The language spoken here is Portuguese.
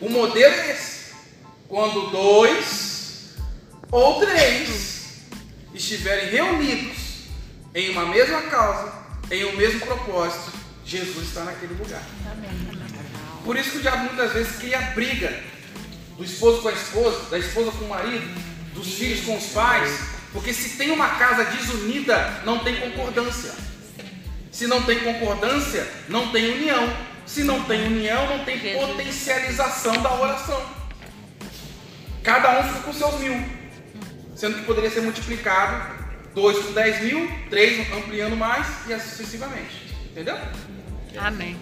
O modelo é esse. Quando dois ou três estiverem reunidos em uma mesma causa, em um mesmo propósito, Jesus está naquele lugar. Por isso que o diabo muitas vezes cria briga do esposo com a esposa, da esposa com o marido, dos filhos com os pais, porque se tem uma casa desunida, não tem concordância. Se não tem concordância, não tem união. Se não tem união, não tem potencialização da oração. Cada um fica com seus mil, sendo que poderia ser multiplicado dois com dez mil, três ampliando mais e assim sucessivamente. Entendeu? Amém.